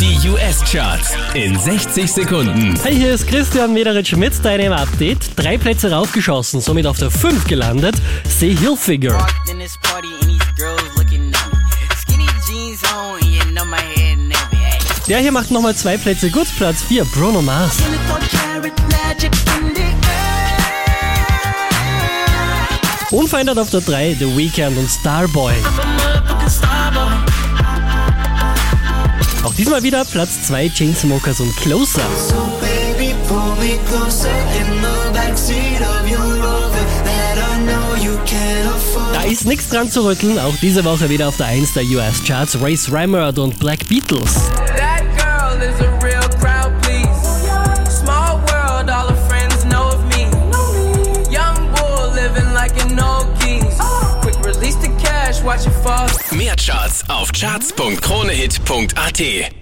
Die US-Charts in 60 Sekunden. Hey, hier ist Christian Mederitsch mit deinem Update. Drei Plätze raufgeschossen, somit auf der 5 gelandet. Nappy. Hey. Der hier macht nochmal zwei Plätze gut. Platz 4, Bruno Mars. 24 karat magic in the air. Unverändert auf der 3, The Weeknd und Starboy. Diesmal wieder Platz 2, Chainsmokers und Closer. So baby, pull me closer in the backseat of your Rover that I know you can't afford. Da ist nichts dran zu rütteln. Auch diese Woche wieder auf der 1 der US-Charts. Race Ramard und Black Beatles. That girl is a real crowd, please. Small world, friends know of me. Young bull living like an old geese. Fall. Mehr Charts auf charts.kronehit.at.